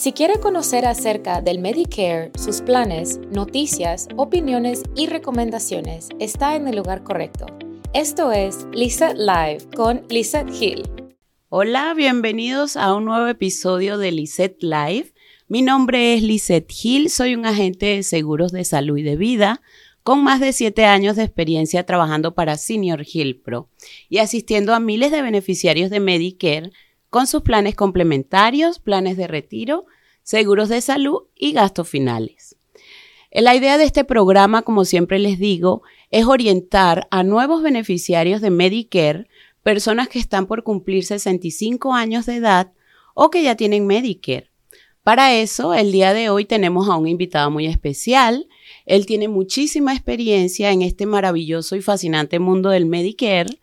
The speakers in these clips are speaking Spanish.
Si quiere conocer acerca del Medicare, sus planes, noticias, opiniones y recomendaciones, está en el lugar correcto. Esto es Lizette Live con Lizette Hill. Hola, bienvenidos a un nuevo episodio de Lizette Live. Mi nombre es Lizette Hill, soy un agente de seguros de salud y de vida con más de siete años de experiencia trabajando para Senior Hill Pro y asistiendo a miles de beneficiarios de Medicare con sus planes complementarios, planes de retiro, seguros de salud y gastos finales. La idea de este programa, como siempre les digo, es orientar a nuevos beneficiarios de Medicare, personas que están por cumplir 65 años de edad o que ya tienen Medicare. Para eso, el día de hoy tenemos a un invitado muy especial. Él tiene muchísima experiencia en este maravilloso y fascinante mundo del Medicare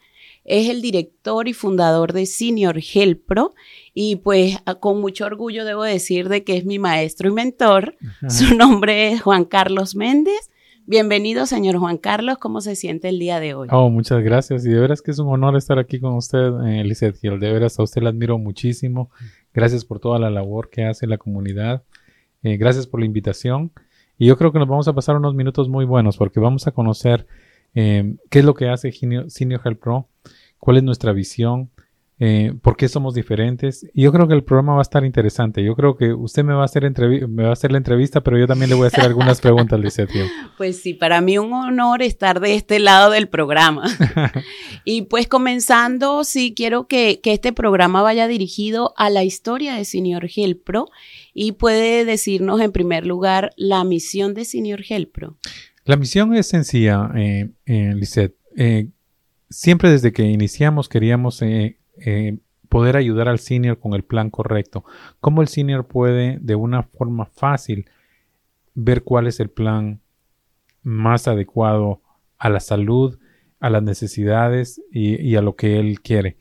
es el director y fundador de Senior Health Pro y pues con mucho orgullo debo decir de que es mi maestro y mentor. Su nombre es Juan Carlos Méndez. Bienvenido, señor Juan Carlos. ¿Cómo se siente el día de hoy? Oh, muchas gracias. Y de veras que es un honor estar aquí con usted, eh, Lizeth Hill. De veras a usted la admiro muchísimo. Gracias por toda la labor que hace la comunidad. Eh, gracias por la invitación. Y yo creo que nos vamos a pasar unos minutos muy buenos porque vamos a conocer eh, qué es lo que hace Senior Health Pro cuál es nuestra visión, eh, por qué somos diferentes. Y yo creo que el programa va a estar interesante. Yo creo que usted me va a hacer, me va a hacer la entrevista, pero yo también le voy a hacer algunas preguntas, Lizeth. Pues sí, para mí un honor estar de este lado del programa. y pues comenzando, sí, quiero que, que, este programa vaya dirigido a la historia de Senior Help Pro y puede decirnos en primer lugar la misión de Senior Help Pro. La misión es sencilla, eh, eh, Lisette. Eh, siempre desde que iniciamos queríamos eh, eh, poder ayudar al senior con el plan correcto. ¿Cómo el senior puede de una forma fácil ver cuál es el plan más adecuado a la salud, a las necesidades y, a lo que él quiere?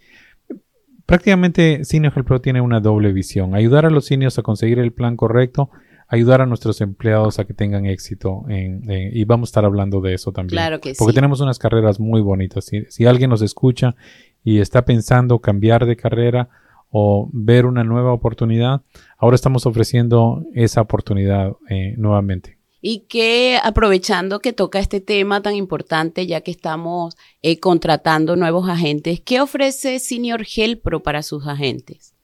Prácticamente Senior Health Pro tiene una doble visión. Ayudar a los seniors a conseguir el plan correcto ayudar a nuestros empleados a que tengan éxito y vamos a estar hablando de eso también. Claro que sí. Porque tenemos unas carreras muy bonitas. Si, si, alguien nos escucha y está pensando cambiar de carrera o ver una nueva oportunidad, ahora estamos ofreciendo esa oportunidad eh, nuevamente. Y que aprovechando que toca este tema tan importante, ya que estamos eh, contratando nuevos agentes, ¿qué ofrece Senior Health Pro para sus agentes?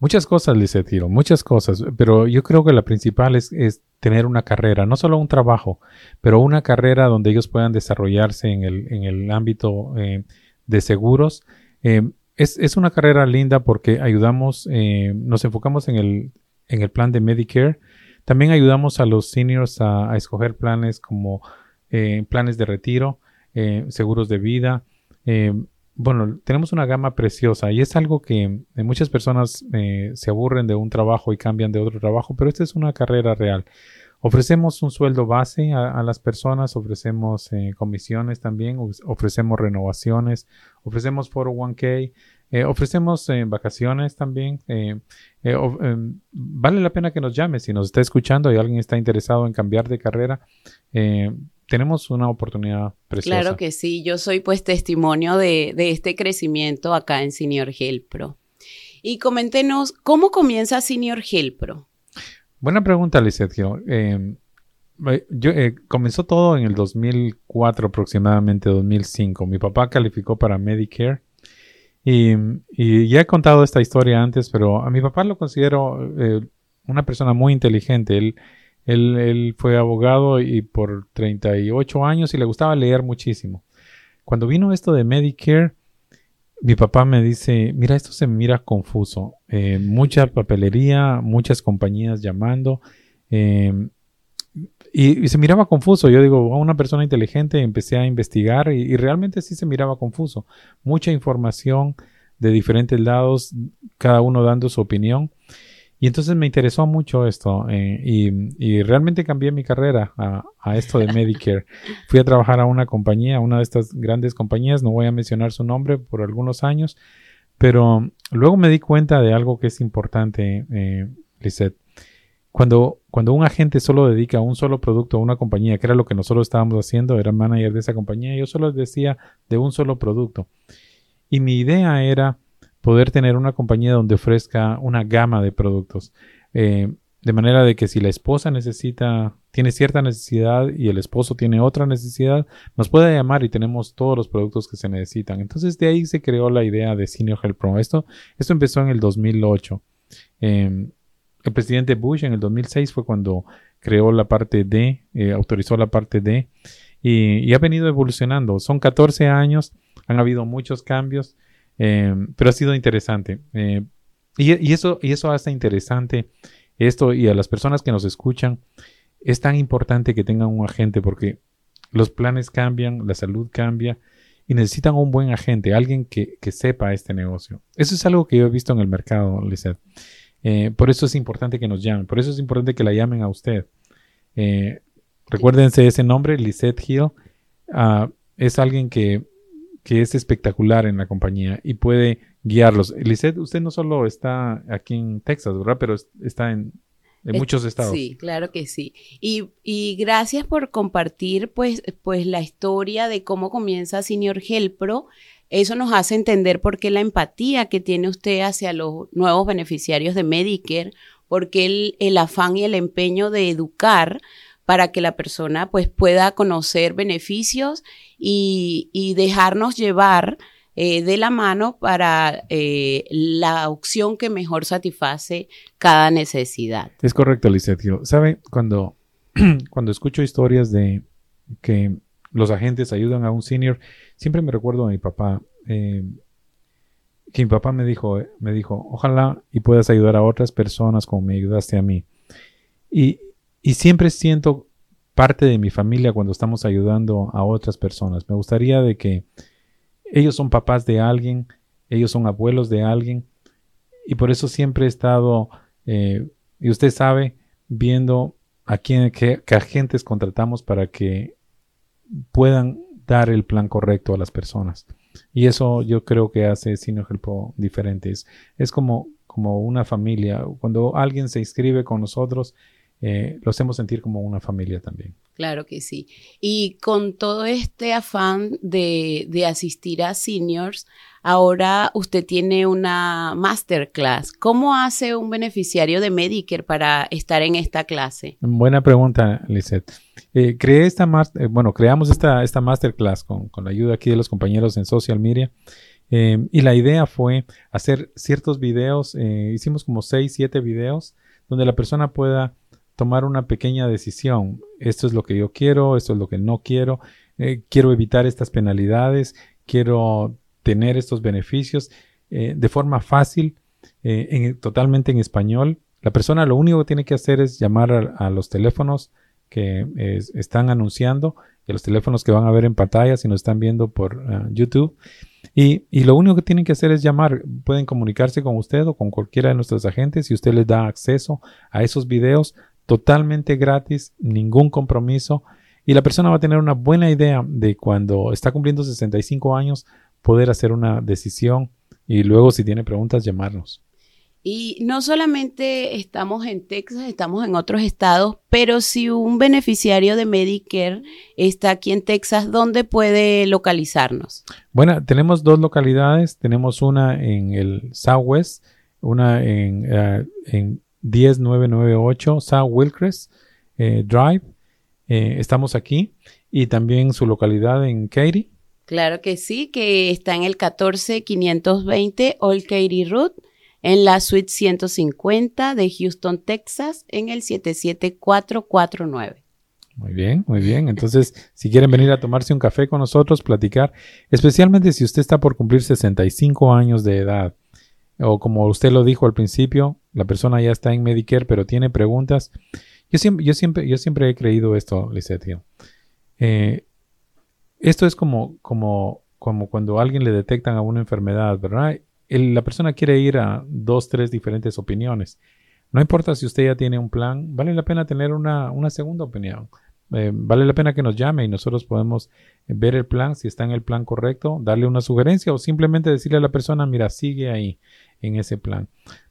Muchas cosas, Tiro, muchas cosas, pero yo creo que la principal es, tener una carrera, no solo un trabajo, pero una carrera donde ellos puedan desarrollarse en el, en el ámbito eh, de seguros. Eh, es, es, una carrera linda porque ayudamos, eh, nos enfocamos en el, en el plan de Medicare. También ayudamos a los seniors a, a escoger planes como planes de retiro, seguros de vida bueno, tenemos una gama preciosa y es algo que eh, muchas personas eh, se aburren de un trabajo y cambian de otro trabajo, pero esta es una carrera real. Ofrecemos un sueldo base a, las personas, ofrecemos eh, comisiones también, ofrecemos renovaciones, ofrecemos 401k, ofrecemos vacaciones también. Vale la pena que nos llame si nos está escuchando y alguien está interesado en cambiar de carrera tenemos una oportunidad preciosa. Claro que sí, yo soy pues testimonio de, este crecimiento acá en Senior Health Pro. Y coméntenos, ¿cómo comienza Senior Health Pro? Buena pregunta, Sergio. Em, eh, yo, eh, comenzó todo en el 2004 aproximadamente, 2005. Mi papá calificó para Medicare y, ya he contado esta historia antes, pero a mi papá lo considero eh, una persona muy inteligente. Él, él, fue abogado y por 38 años y le gustaba leer muchísimo. Cuando vino esto de Medicare, mi papá me dice, mira, esto se mira confuso. Eh, mucha papelería, muchas compañías llamando. Eh, y, se miraba confuso. Yo digo, a una persona inteligente empecé a investigar y, realmente sí se miraba confuso. Mucha información de diferentes lados, cada uno dando su opinión. Y entonces me interesó mucho esto eh, y, realmente cambié mi carrera a, esto de Medicare. Fui a trabajar a una compañía, una de estas grandes compañías, no voy a mencionar su nombre por algunos años, pero luego me di cuenta de algo que es importante, eh, Lisette. Cuando, cuando un agente solo dedica un solo producto a una compañía, que era lo que nosotros estábamos haciendo, era manager de esa compañía, yo solo decía de un solo producto. Y mi idea era poder tener una compañía donde ofrezca una gama de productos. Eh, de manera de que si la esposa necesita, tiene cierta necesidad y el esposo tiene otra necesidad, nos puede llamar y tenemos todos los productos que se necesitan. Entonces de ahí se creó la idea de Senior Health Pro. Esto, esto empezó en el 2008. Em, el presidente Bush en el 2006 fue cuando creó la parte D, eh, autorizó la parte D y, ha venido evolucionando. Son 14 años, han habido muchos cambios, em, pero ha sido interesante. Eh, y, eso, y eso hace interesante esto y a las personas que nos escuchan. Es tan importante que tengan un agente porque los planes cambian, la salud cambia y necesitan un buen agente, alguien que, sepa este negocio. Eso es algo que yo he visto en el mercado, Lizeth. Eh, por eso es importante que nos llamen, por eso es importante que la llamen a usted. Eh, recuérdense ese nombre, Lizette Hill. Ah, es alguien que, que es espectacular en la compañía y puede guiarlos. Lisette, usted no solo está aquí en Texas, ¿verdad? Pero está en, muchos estados. Sí, claro que sí. Y, gracias por compartir pues, pues la historia de cómo comienza Senior Pro. Eso nos hace entender por qué la empatía que tiene usted hacia los nuevos beneficiarios de Medicare, porque el, el afán y el empeño de educar para que la persona pues pueda conocer beneficios y, dejarnos llevar eh, de la mano para eh, la opción que mejor satisface cada necesidad. Es correcto, Lizeth. ¿Sabe? Cuando, cuando escucho historias de que los agentes ayudan a un senior, siempre me recuerdo a mi papá. Eh, que mi papá me dijo, me dijo, ojalá y puedas ayudar a otras personas como me ayudaste a mí. Y, y siempre siento parte de mi familia cuando estamos ayudando a otras personas. Me gustaría de que ellos son papás de alguien, ellos son abuelos de alguien, y por eso siempre he estado, eh, y usted sabe, viendo a quién, qué, agentes contratamos para que puedan dar el plan correcto a las personas. Y eso yo creo que hace Sinogelpo diferentes. Es como, como una familia. Cuando alguien se inscribe con nosotros, eh, lo hacemos sentir como una familia también. Claro que sí. Y con todo este afán de, asistir a seniors, ahora usted tiene una masterclass. ¿Cómo hace un beneficiario de Medicare para estar en esta clase? Buena pregunta, Lizette. Eh, creé esta eh, bueno, creamos esta, esta masterclass con, la ayuda aquí de los compañeros en social media. y la idea fue hacer ciertos videos, hicimos como 6, 7 videos, donde la persona pueda tomar una pequeña decisión. Esto es lo que yo quiero, esto es lo que no quiero, eh, quiero evitar estas penalidades, quiero tener estos beneficios eh, de forma fácil, eh, totalmente en español. La persona lo único que tiene que hacer es llamar a, los teléfonos que están anunciando, que los teléfonos que van a ver en pantalla si nos están viendo por YouTube. Y, y, lo único que tienen que hacer es llamar. Pueden comunicarse con usted o con cualquiera de nuestros agentes y usted les da acceso a esos videos totalmente gratis, ningún compromiso y la persona va a tener una buena idea de cuando está cumpliendo 65 años poder hacer una decisión y luego si tiene preguntas llamarnos. Y no solamente estamos en Texas, estamos en otros estados, pero si un beneficiario de Medicare está aquí en Texas, ¿dónde puede localizarnos? Bueno, tenemos dos localidades. Tenemos una en el Southwest, una en, uh, en 10998 South Wilcrest eh, Drive. Eh, estamos aquí y también su localidad en Katy. Claro que sí, que está en el 14520 Old Katy Road, en la suite 150 de Houston, Texas, en el 77449. Muy bien, muy bien. Entonces, si quieren venir a tomarse un café con nosotros, platicar, especialmente si usted está por cumplir 65 años de edad, o como usted lo dijo al principio, la persona ya está en Medicare, pero tiene preguntas. Yo siempre, yo siempre, yo siempre he creído esto, Lizette. Eh, esto es como, como, como cuando alguien le detectan a una enfermedad, ¿verdad? la persona quiere ir a dos, tres diferentes opiniones. No importa si usted ya tiene un plan, vale la pena tener una, una segunda opinión. Eh, vale la pena que nos llame y nosotros podemos ver el plan, si está en el plan correcto, darle una sugerencia o simplemente decirle a la persona, mira, sigue ahí en ese plan.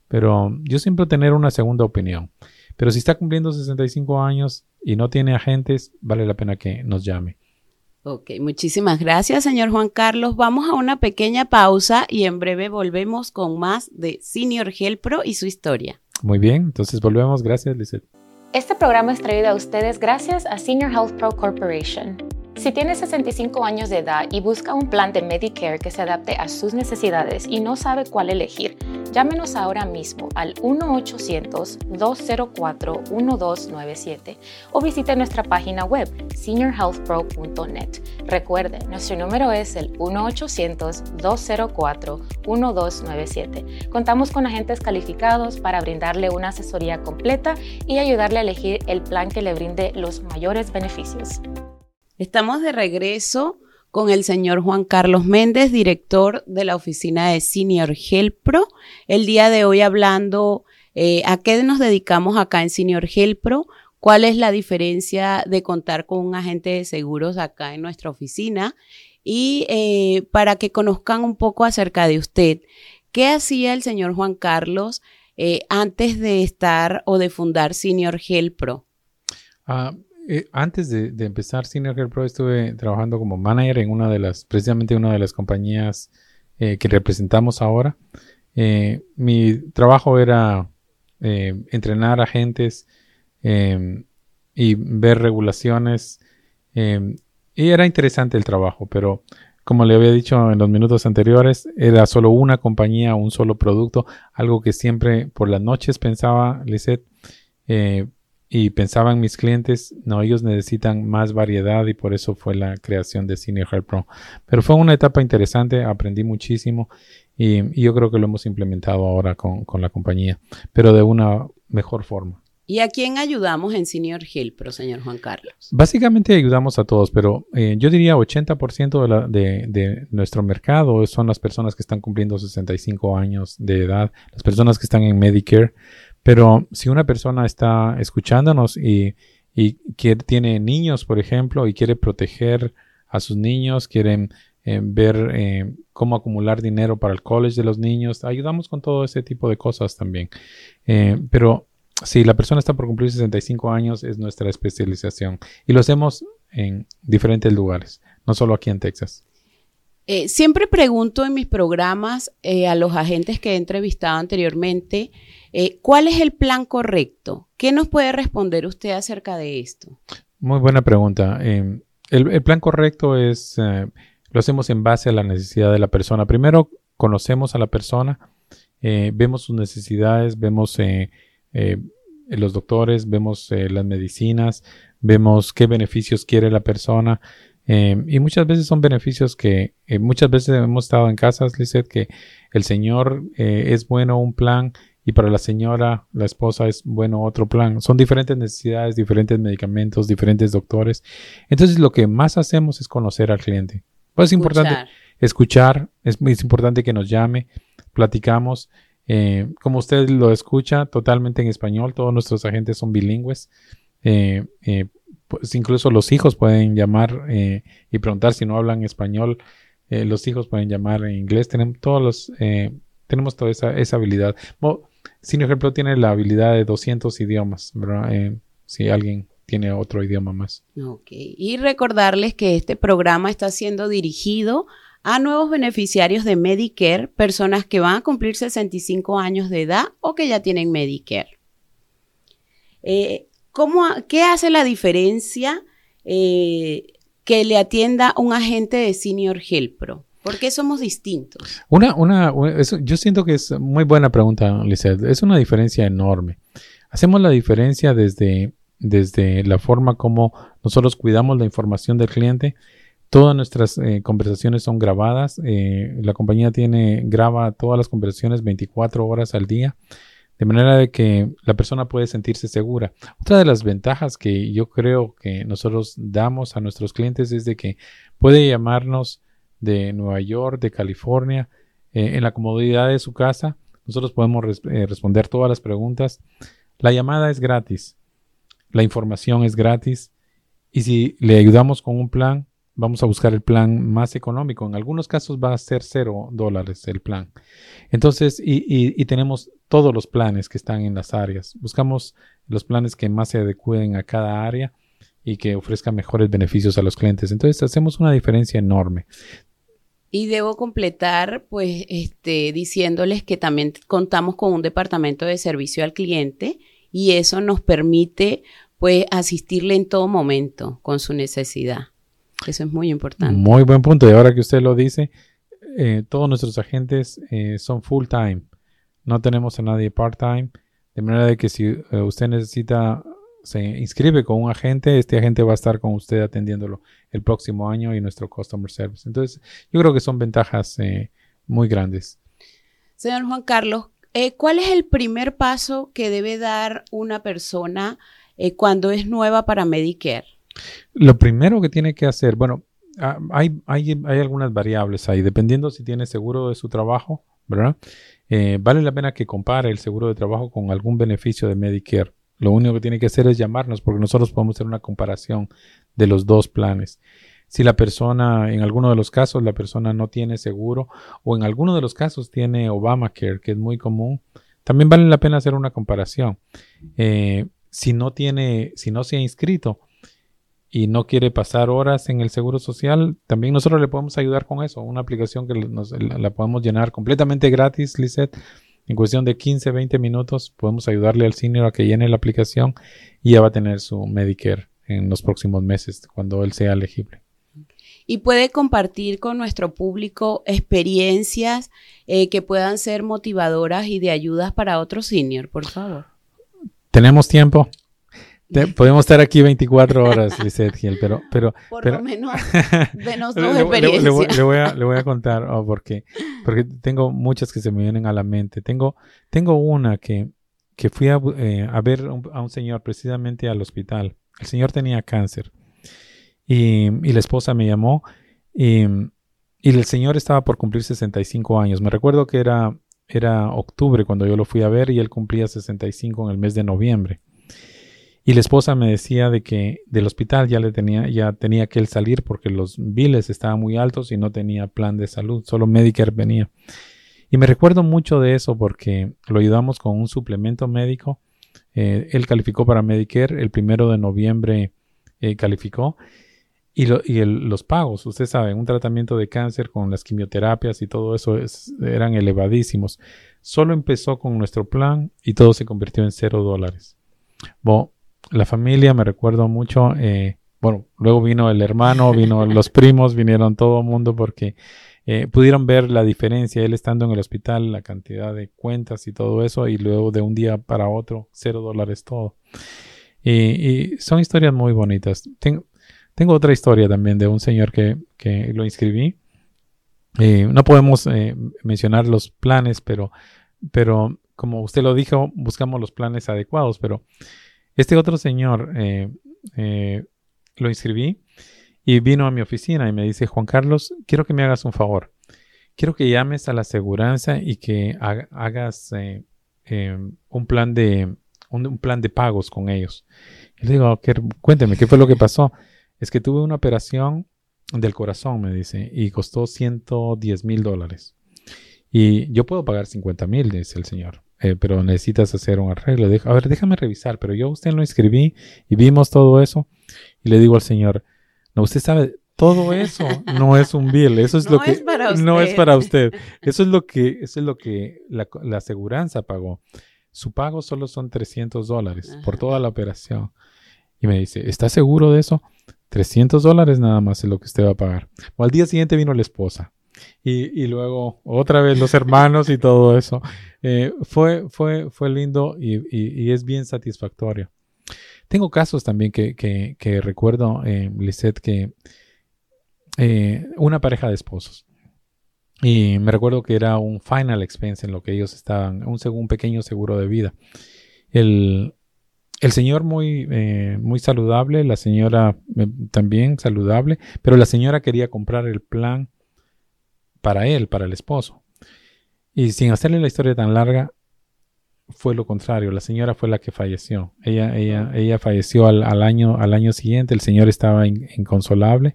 Pero yo siempre tener una segunda opinión. Pero si está cumpliendo 65 años y no tiene agentes, vale la pena que nos llame. Ok, muchísimas gracias, señor Juan Carlos. Vamos a una pequeña pausa y en breve volvemos con más de Senior Pro y su historia. Muy bien, entonces volvemos. Gracias, Lizeth. Este programa es traído a ustedes gracias a Senior Health Pro Corporation. Si tiene 65 años de edad y busca un plan de Medicare que se adapte a sus necesidades y no sabe cuál elegir, llámenos ahora mismo al 1-800-204-1297 o visite nuestra página web seniorhealthpro.net. Recuerde, nuestro número es el 1-800-204-1297. Contamos con agentes calificados para brindarle una asesoría completa y ayudarle a elegir el plan que le brinde los mayores beneficios. Estamos de regreso con el señor Juan Carlos Méndez, director de la oficina de Senior Health Pro. El día de hoy hablando eh, a qué nos dedicamos acá en Senior Health Pro, cuál es la diferencia de contar con un agente de seguros acá en nuestra oficina y eh, para que conozcan un poco acerca de usted. ¿Qué hacía el señor Juan Carlos eh, antes de estar o de fundar Senior Health Pro? Ah, eh, antes de, empezar Senior Health Pro estuve trabajando como manager en una de las, precisamente una de las compañías eh, que representamos ahora. Eh, mi trabajo era entrenar agentes em, y ver regulaciones. Em, y era interesante el trabajo, pero como le había dicho en los minutos anteriores, era solo una compañía, un solo producto, algo que siempre por las noches pensaba Lisette y pensaban mis clientes, no, ellos necesitan más variedad y por eso fue la creación de Senior Pro. Pero fue una etapa interesante, aprendí muchísimo y, yo creo que lo hemos implementado ahora con, la compañía, pero de una mejor forma. ¿Y a quién ayudamos en Senior Health Pro, señor Juan Carlos? Básicamente ayudamos a todos, pero eh, yo diría 80% de, de, de, nuestro mercado son las personas que están cumpliendo 65 años de edad, las personas que están en Medicare, pero si una persona está escuchándonos y, tiene niños, por ejemplo, y quiere proteger a sus niños, quieren eh, ver eh, cómo acumular dinero para el college de los niños, ayudamos con todo ese tipo de cosas también. Eh, pero si la persona está por cumplir 65 años, es nuestra especialización. Y lo hacemos en diferentes lugares, no solo aquí en Texas. siempre pregunto en mis programas a los agentes que he entrevistado anteriormente, eh, ¿Cuál es el plan correcto? ¿Qué nos puede responder usted acerca de esto? Muy buena pregunta. Em, el, plan correcto es, eh, lo hacemos en base a la necesidad de la persona. Primero conocemos a la persona, eh, vemos sus necesidades, vemos los doctores, vemos las medicinas, vemos qué beneficios quiere la persona. Y muchas veces son beneficios que muchas veces hemos estado en casas, Lizeth, que el Señor es bueno un plan y para la señora, la esposa, es bueno otro plan. Son diferentes necesidades, diferentes medicamentos, diferentes doctores. Entonces lo que más hacemos es conocer al cliente. Pues es importante escuchar, es muy importante que nos llame, platicamos. Eh, como usted lo escucha, totalmente en español, todos nuestros agentes son bilingües. Eh, eh, pues incluso los hijos pueden llamar y preguntar si no hablan español. los hijos pueden llamar en inglés. Tenemos todos los, tenemos toda esa, esa habilidad. Sin ejemplo, tiene la habilidad de 200 idiomas, ¿verdad? Eh, si alguien tiene otro idioma más. Ok. Y recordarles que este programa está siendo dirigido a nuevos beneficiarios de Medicare, personas que van a cumplir 65 años de edad o que ya tienen Medicare. Eh, ¿Qué hace la diferencia eh, que le atienda un agente de Senior Health Pro? ¿Por qué somos distintos? Una, una, yo siento que es muy buena pregunta, Lizeth. Es una diferencia enorme. Hacemos la diferencia desde, desde la forma como nosotros cuidamos la información del cliente. Todas nuestras eh, conversaciones son grabadas. Eh, la compañía tiene, graba todas las conversaciones 24 horas al día. De manera de que la persona puede sentirse segura. Otra de las ventajas que yo creo que nosotros damos a nuestros clientes es de que puede llamarnos de Nueva York, de California, eh, en la comodidad de su casa. Nosotros podemos eh, responder todas las preguntas. La llamada es gratis, la información es gratis y si le ayudamos con un plan, vamos a buscar el plan más económico. En algunos casos va a ser cero dólares el plan. Entonces, y, y, tenemos todos los planes que están en las áreas. Buscamos los planes que más se adecúen a cada área y que ofrezcan mejores beneficios a los clientes. Entonces, hacemos una diferencia enorme. Y debo completar, pues, este, diciéndoles que también contamos con un departamento de servicio al cliente y eso nos permite, pues, asistirle en todo momento con su necesidad. Eso es muy importante. Muy buen punto. Y ahora que usted lo dice, eh, todos nuestros agentes eh, son full time. No tenemos a nadie part time. De manera de que si eh, usted necesita se inscribe con un agente, este agente va a estar con usted atendiéndolo el próximo año y nuestro customer service. Entonces, yo creo que son ventajas eh, muy grandes. Señor Juan Carlos, eh, ¿cuál es el primer paso que debe dar una persona eh, cuando es nueva para Medicare? Lo primero que tiene que hacer, bueno, hay, hay, hay algunas variables ahí, dependiendo si tiene seguro de su trabajo, ¿verdad? vale la pena que compare el seguro de trabajo con algún beneficio de Medicare. Lo único que tiene que hacer es llamarnos porque nosotros podemos hacer una comparación de los dos planes. Si la persona, en alguno de los casos, la persona no tiene seguro o en alguno de los casos tiene Obamacare, que es muy común, también vale la pena hacer una comparación. Eh, si no tiene, si no se ha inscrito y no quiere pasar horas en el seguro social, también nosotros le podemos ayudar con eso. Una aplicación que nos, la podemos llenar completamente gratis, Lisette en cuestión de 15, 20 minutos podemos ayudarle al senior a que llene la aplicación y ya va a tener su Medicare en los próximos meses cuando él sea elegible. Y puede compartir con nuestro público experiencias eh, que puedan ser motivadoras y de ayudas para otros senior, por favor. Tenemos tiempo podemos estar aquí 24 horas, Lisette Gil, pero... pero Por pero, lo menos, denos dos experiencias. Le, voy, a, le, voy, a, contar, oh, porque, porque tengo muchas que se me vienen a la mente. Tengo, tengo una que, que fui a, eh, a ver a un señor precisamente al hospital. El señor tenía cáncer y, y la esposa me llamó y, y, el señor estaba por cumplir 65 años. Me recuerdo que era, era octubre cuando yo lo fui a ver y él cumplía 65 en el mes de noviembre. Y la esposa me decía de que del hospital ya le tenía, ya tenía que él salir porque los biles estaban muy altos y no tenía plan de salud, solo Medicare venía. Y me recuerdo mucho de eso porque lo ayudamos con un suplemento médico. Eh, él calificó para Medicare, el primero de noviembre eh, calificó. Y, los pagos, usted sabe, un tratamiento de cáncer con las quimioterapias y todo eso eran elevadísimos. Solo empezó con nuestro plan y todo se convirtió en cero dólares. La familia, me recuerdo mucho, eh, bueno, luego vino el hermano, vino los primos, vinieron todo el mundo porque eh, pudieron ver la diferencia, él estando en el hospital, la cantidad de cuentas y todo eso, y luego de un día para otro, cero dólares todo. Y, son historias muy bonitas. Tengo, tengo, otra historia también de un señor que, que lo inscribí. Eh, no podemos mencionar los planes, pero, pero como usted lo dijo, buscamos los planes adecuados, pero este otro señor eh, eh, lo inscribí y vino a mi oficina y me dice, Juan Carlos, quiero que me hagas un favor. Quiero que llames a la aseguranza y que hagas eh, un, plan de, un, plan de pagos con ellos. Y le digo, cuénteme, ¿qué fue lo que pasó? Es que tuve una operación del corazón, me dice, y costó 110 mil dólares. Y yo puedo pagar 50 mil, dice el señor. Eh, pero necesitas hacer un arreglo. a ver, déjame revisar, pero yo a usted lo inscribí y vimos todo eso. Y le digo al señor, no, usted sabe, todo eso no es un bill, eso es lo que no es para usted. Eso es lo que, eso es lo que la, la aseguranza pagó. Su pago solo son 300 dólares por toda la operación. Y me dice, ¿está seguro de eso? 300 dólares nada más es lo que usted va a pagar. O al día siguiente vino la esposa. Y, y, luego otra vez los hermanos y todo eso. Eh, fue, fue, fue lindo y, y, es bien satisfactorio. Tengo casos también que, que, que recuerdo, eh, Lisette, que eh, una pareja de esposos. Y me recuerdo que era un final expense en lo que ellos estaban, un, un pequeño seguro de vida. El, el señor muy, eh, muy saludable, la señora también saludable, pero la señora quería comprar el plan para él, para el esposo. Y sin hacerle la historia tan larga, fue lo contrario. La señora fue la que falleció. Ella, ella, ella falleció al, año, al año siguiente. El señor estaba inconsolable.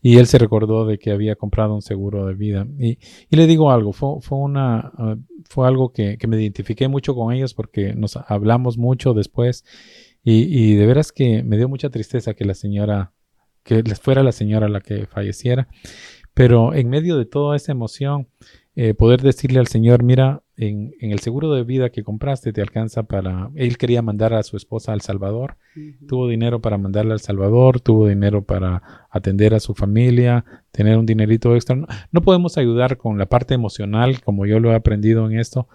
Y él se recordó de que había comprado un seguro de vida. Y, y le digo algo, fue, fue, una, uh, fue algo que, que, me identifiqué mucho con ellos porque nos hablamos mucho después. Y, y, de veras que me dio mucha tristeza que la señora, que fuera la señora la que falleciera. Pero en medio de toda esa emoción, eh, poder decirle al Señor, mira, en, el seguro de vida que compraste te alcanza para... Él quería mandar a su esposa al Salvador, tuvo dinero para mandarla al Salvador, tuvo dinero para atender a su familia, tener un dinerito extra. No, podemos ayudar con la parte emocional, como yo lo he aprendido en esto,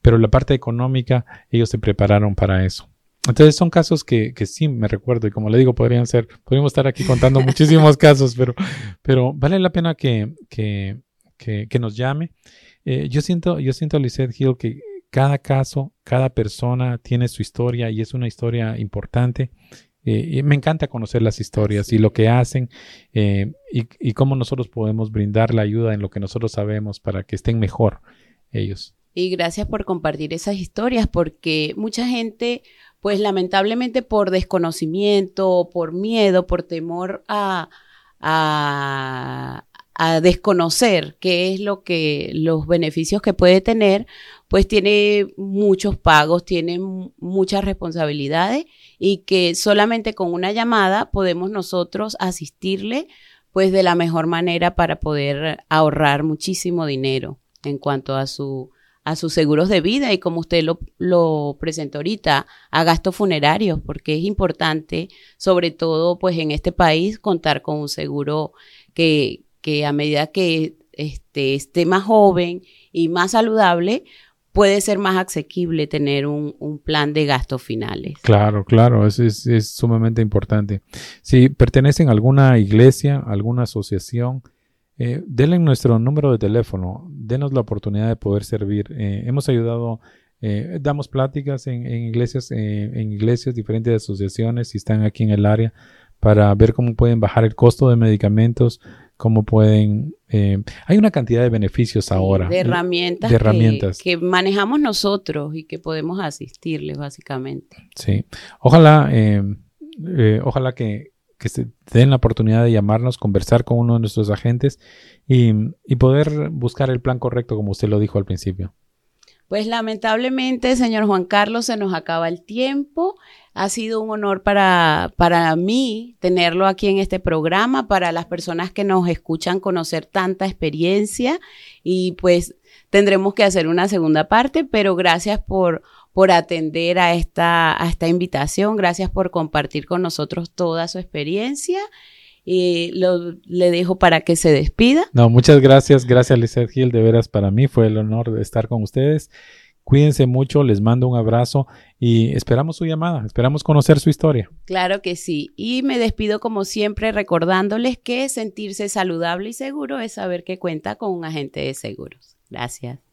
pero la parte económica, ellos se prepararon para eso. Entonces son casos que, que, sí me recuerdo y como le digo, podrían ser, podríamos estar aquí contando muchísimos casos, pero, pero vale la pena que, que, que, nos llame. Eh, yo siento, yo siento, Lizeth Hill, que cada caso, cada persona tiene su historia y es una historia importante. Eh, y me encanta conocer las historias y lo que hacen eh, y, y, cómo nosotros podemos brindar la ayuda en lo que nosotros sabemos para que estén mejor ellos. Y gracias por compartir esas historias porque mucha gente, pues lamentablemente por desconocimiento, por miedo, por temor a, a, desconocer qué es lo que los beneficios que puede tener, pues tiene muchos pagos, tiene muchas responsabilidades y que solamente con una llamada podemos nosotros asistirle pues de la mejor manera para poder ahorrar muchísimo dinero en cuanto a su a sus seguros de vida y como usted lo, lo presentó ahorita, a gastos funerarios, porque es importante, sobre todo pues en este país, contar con un seguro que, que a medida que este, esté más joven y más saludable, puede ser más asequible tener un, plan de gastos finales. Claro, claro, eso es, sumamente importante. Si pertenecen a alguna iglesia, alguna asociación, eh, denle nuestro número de teléfono, denos la oportunidad de poder servir. Eh, hemos ayudado, eh, damos pláticas en, en iglesias, eh, en iglesias, diferentes asociaciones, si están aquí en el área, para ver cómo pueden bajar el costo de medicamentos, cómo pueden... Eh, hay una cantidad de beneficios ahora. De herramientas, de herramientas. Que, manejamos nosotros y que podemos asistirles básicamente. Sí. Ojalá, ojalá que, que se den la oportunidad de llamarnos, conversar con uno de nuestros agentes y, y poder buscar el plan correcto como usted lo dijo al principio. Pues lamentablemente, señor Juan Carlos, se nos acaba el tiempo. Ha sido un honor para, para mí tenerlo aquí en este programa, para las personas que nos escuchan conocer tanta experiencia y pues tendremos que hacer una segunda parte, pero gracias por, por atender a esta, a esta invitación, gracias por compartir con nosotros toda su experiencia y lo, le dejo para que se despida. No, muchas gracias, gracias Lizeth Gil, de veras para mí fue el honor de estar con ustedes. Cuídense mucho, les mando un abrazo y esperamos su llamada, esperamos conocer su historia. Claro que sí. Y me despido como siempre recordándoles que sentirse saludable y seguro es saber que cuenta con un agente de seguros. Gracias.